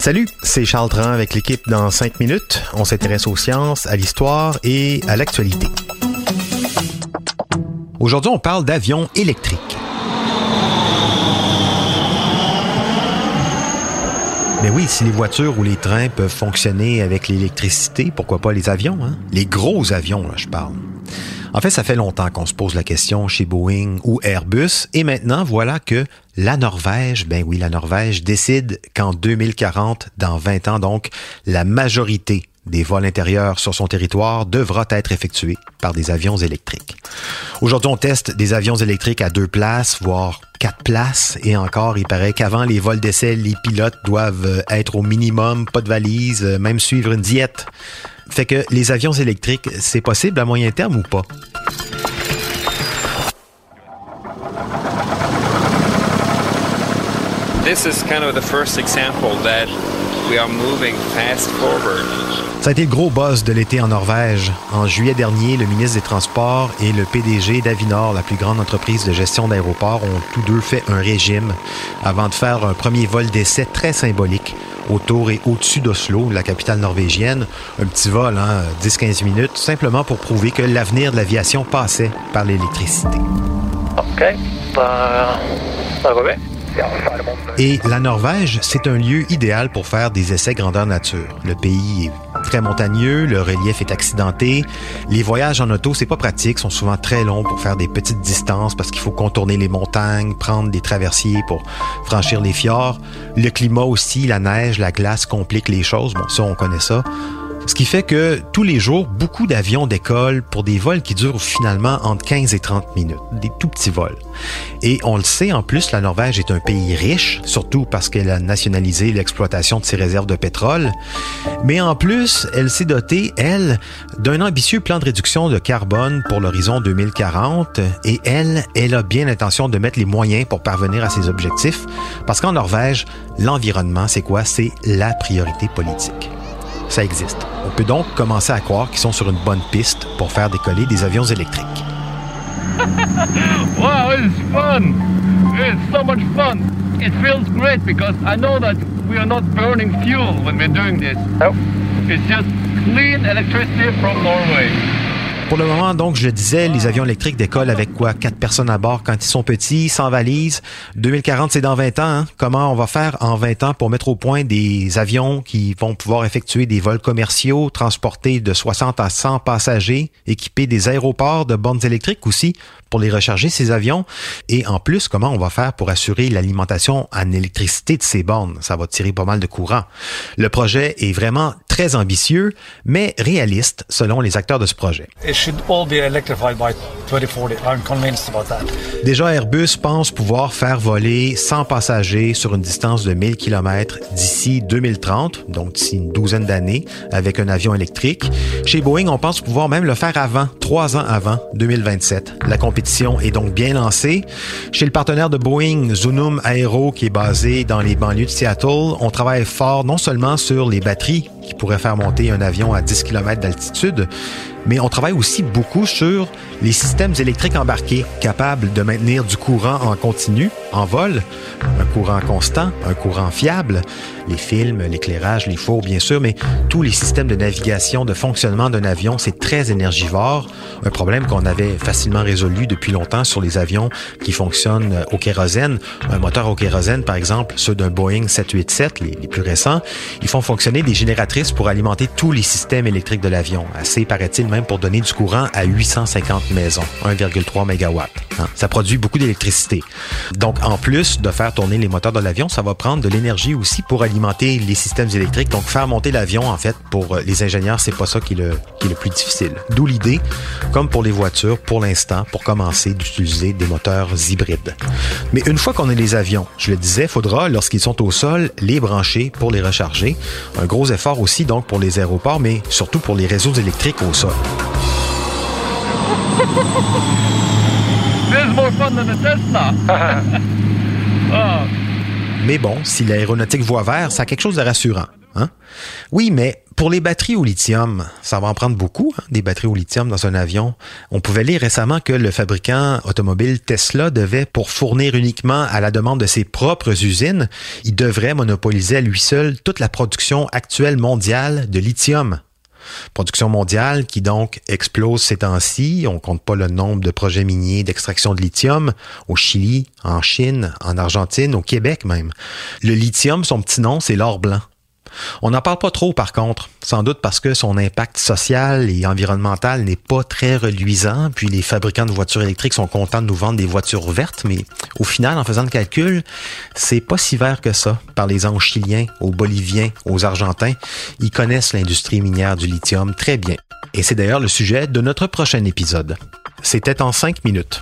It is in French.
Salut, c'est Charles Tran avec l'équipe dans 5 minutes. On s'intéresse aux sciences, à l'histoire et à l'actualité. Aujourd'hui, on parle d'avions électriques. Mais oui, si les voitures ou les trains peuvent fonctionner avec l'électricité, pourquoi pas les avions? Hein? Les gros avions, là, je parle. En fait, ça fait longtemps qu'on se pose la question chez Boeing ou Airbus, et maintenant, voilà que la Norvège, ben oui, la Norvège décide qu'en 2040, dans 20 ans donc, la majorité des vols intérieurs sur son territoire devra être effectués par des avions électriques. Aujourd'hui, on teste des avions électriques à deux places, voire quatre places, et encore, il paraît qu'avant les vols d'essai, les pilotes doivent être au minimum, pas de valise, même suivre une diète. Fait que les avions électriques, c'est possible à moyen terme ou pas? This is kind of the first example that we are moving fast forward. Ça a été le gros buzz de l'été en Norvège. En juillet dernier, le ministre des Transports et le PDG d'Avinor, la plus grande entreprise de gestion d'aéroports, ont tous deux fait un régime avant de faire un premier vol d'essai très symbolique autour et au-dessus d'Oslo, la capitale norvégienne. Un petit vol, hein, 10-15 minutes, simplement pour prouver que l'avenir de l'aviation passait par l'électricité. OK. Bah, ça va bien. Et la Norvège, c'est un lieu idéal pour faire des essais grandeur nature. Le pays est très montagneux, le relief est accidenté. Les voyages en auto, c'est pas pratique, sont souvent très longs pour faire des petites distances parce qu'il faut contourner les montagnes, prendre des traversiers pour franchir les fjords. Le climat aussi, la neige, la glace compliquent les choses. Bon, ça, on connaît ça. Ce qui fait que tous les jours, beaucoup d'avions décollent pour des vols qui durent finalement entre 15 et 30 minutes, des tout petits vols. Et on le sait, en plus, la Norvège est un pays riche, surtout parce qu'elle a nationalisé l'exploitation de ses réserves de pétrole. Mais en plus, elle s'est dotée, elle, d'un ambitieux plan de réduction de carbone pour l'horizon 2040. Et elle, elle a bien l'intention de mettre les moyens pour parvenir à ses objectifs. Parce qu'en Norvège, l'environnement, c'est quoi? C'est la priorité politique ça existe. On peut donc commencer à croire qu'ils sont sur une bonne piste pour faire décoller des avions électriques. wow, it's fun! It's so much fun! It feels great because I know that we are not burning fuel when we're doing this. Nope. It's just clean electricity from Norway. Pour le moment, donc, je disais, les avions électriques décollent avec quoi? Quatre personnes à bord quand ils sont petits, sans valise. 2040, c'est dans 20 ans. Hein? Comment on va faire en 20 ans pour mettre au point des avions qui vont pouvoir effectuer des vols commerciaux, transporter de 60 à 100 passagers, équiper des aéroports de bornes électriques aussi pour les recharger, ces avions? Et en plus, comment on va faire pour assurer l'alimentation en électricité de ces bornes? Ça va tirer pas mal de courant. Le projet est vraiment très ambitieux, mais réaliste selon les acteurs de ce projet. Déjà, Airbus pense pouvoir faire voler 100 passagers sur une distance de 1000 km d'ici 2030, donc d'ici une douzaine d'années, avec un avion électrique. Chez Boeing, on pense pouvoir même le faire avant, trois ans avant, 2027. La compétition est donc bien lancée. Chez le partenaire de Boeing, Zunum Aero, qui est basé dans les banlieues de Seattle, on travaille fort non seulement sur les batteries qui pourraient faire monter un avion à 10 km d'altitude, mais on travaille aussi beaucoup sur les systèmes électriques embarqués capables de maintenir du courant en continu, en vol, un courant constant, un courant fiable, les films, l'éclairage, les fours bien sûr, mais tous les systèmes de navigation, de fonctionnement d'un avion, c'est très énergivore, un problème qu'on avait facilement résolu depuis longtemps sur les avions qui fonctionnent au kérosène. Un moteur au kérosène, par exemple, ceux d'un Boeing 787, les, les plus récents, ils font fonctionner des génératrices pour alimenter tous les systèmes électriques de l'avion, assez paraît-il même pour donner du courant à 850 maisons, 1,3 MW. Hein. Ça produit beaucoup d'électricité. Donc, en plus de faire tourner les moteurs de l'avion, ça va prendre de l'énergie aussi pour alimenter les systèmes électriques. Donc, faire monter l'avion, en fait, pour les ingénieurs, c'est pas ça qui est le, qui est le plus difficile. D'où l'idée, comme pour les voitures, pour l'instant, pour commencer d'utiliser des moteurs hybrides. Mais une fois qu'on a les avions, je le disais, faudra, lorsqu'ils sont au sol, les brancher pour les recharger. Un gros effort aussi, donc, pour les aéroports, mais surtout pour les réseaux électriques au sol. Mais bon, si l'aéronautique voit vert, ça a quelque chose de rassurant. Hein? Oui, mais Pour les batteries au lithium, ça va en prendre beaucoup, hein, des batteries au lithium dans un avion. On pouvait lire récemment que le fabricant automobile Tesla devait, pour fournir uniquement à la demande de ses propres usines, il devrait monopoliser à lui seul toute la production actuelle mondiale de lithium. Production mondiale qui donc explose ces temps-ci. On compte pas le nombre de projets miniers d'extraction de lithium au Chili, en Chine, en Argentine, au Québec même. Le lithium, son petit nom, c'est l'or blanc. On n'en parle pas trop par contre, sans doute parce que son impact social et environnemental n'est pas très reluisant, puis les fabricants de voitures électriques sont contents de nous vendre des voitures vertes, mais au final, en faisant le calcul, c'est pas si vert que ça. Par les aux chiliens, aux boliviens, aux argentins, ils connaissent l'industrie minière du lithium très bien. Et c'est d'ailleurs le sujet de notre prochain épisode. C'était en cinq minutes.